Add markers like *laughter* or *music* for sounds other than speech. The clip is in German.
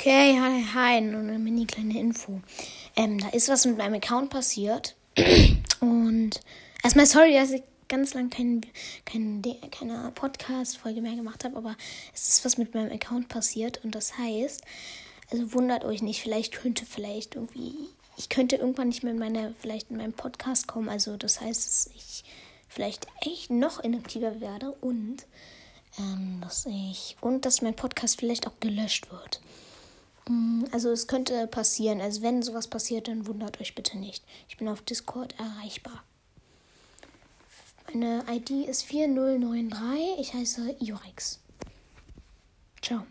Okay, hi, hi, nur eine mini kleine Info. Ähm, da ist was mit meinem Account passiert. *clears throat* Und erstmal sorry, dass ich ganz lang kein, kein, keine Podcast-Folge mehr gemacht habe, aber es ist was mit meinem Account passiert und das heißt, also wundert euch nicht, vielleicht könnte vielleicht irgendwie, ich könnte irgendwann nicht mehr in meine, vielleicht in meinem Podcast kommen, also das heißt, dass ich vielleicht echt noch inaktiver werde und ähm, dass ich und dass mein Podcast vielleicht auch gelöscht wird. Also es könnte passieren. Also wenn sowas passiert, dann wundert euch bitte nicht. Ich bin auf Discord erreichbar. Meine ID ist 4093. Ich heiße Iorix. Ciao.